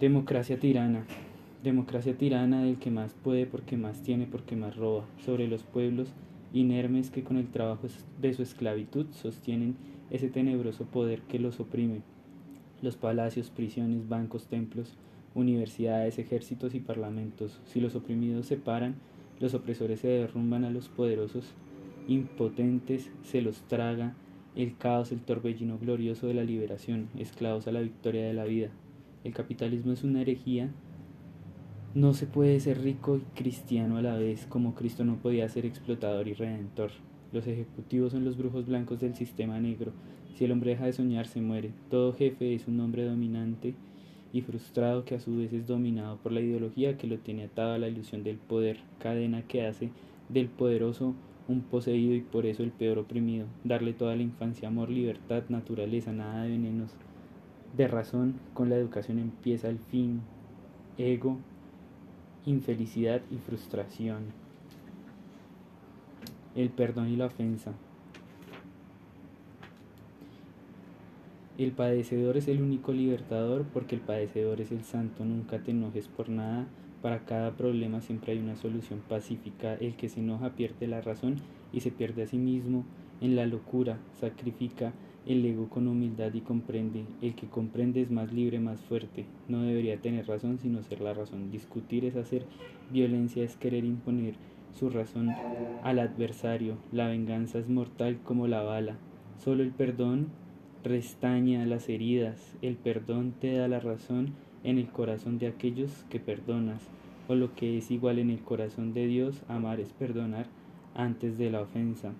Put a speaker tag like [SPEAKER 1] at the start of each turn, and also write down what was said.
[SPEAKER 1] Democracia tirana. Democracia tirana del que más puede porque más tiene porque más roba, sobre los pueblos inermes que con el trabajo de su esclavitud sostienen ese tenebroso poder que los oprime. Los palacios, prisiones, bancos, templos, universidades, ejércitos y parlamentos. Si los oprimidos se paran, los opresores se derrumban a los poderosos impotentes, se los traga el caos, el torbellino glorioso de la liberación, esclavos a la victoria de la vida. El capitalismo es una herejía. No se puede ser rico y cristiano a la vez, como Cristo no podía ser explotador y redentor. Los ejecutivos son los brujos blancos del sistema negro. Si el hombre deja de soñar, se muere. Todo jefe es un hombre dominante y frustrado que a su vez es dominado por la ideología que lo tiene atado a la ilusión del poder, cadena que hace del poderoso un poseído y por eso el peor oprimido. Darle toda la infancia amor, libertad, naturaleza, nada de venenos de razón, con la educación empieza el fin, ego, infelicidad y frustración. El perdón y la ofensa. El padecedor es el único libertador porque el padecedor es el santo. Nunca te enojes por nada. Para cada problema siempre hay una solución pacífica. El que se enoja pierde la razón y se pierde a sí mismo en la locura. Sacrifica el ego con humildad y comprende. El que comprende es más libre, más fuerte. No debería tener razón sino ser la razón. Discutir es hacer violencia, es querer imponer su razón al adversario. La venganza es mortal como la bala. Solo el perdón restaña las heridas. El perdón te da la razón en el corazón de aquellos que perdonas. O lo que es igual en el corazón de Dios, amar es perdonar antes de la ofensa.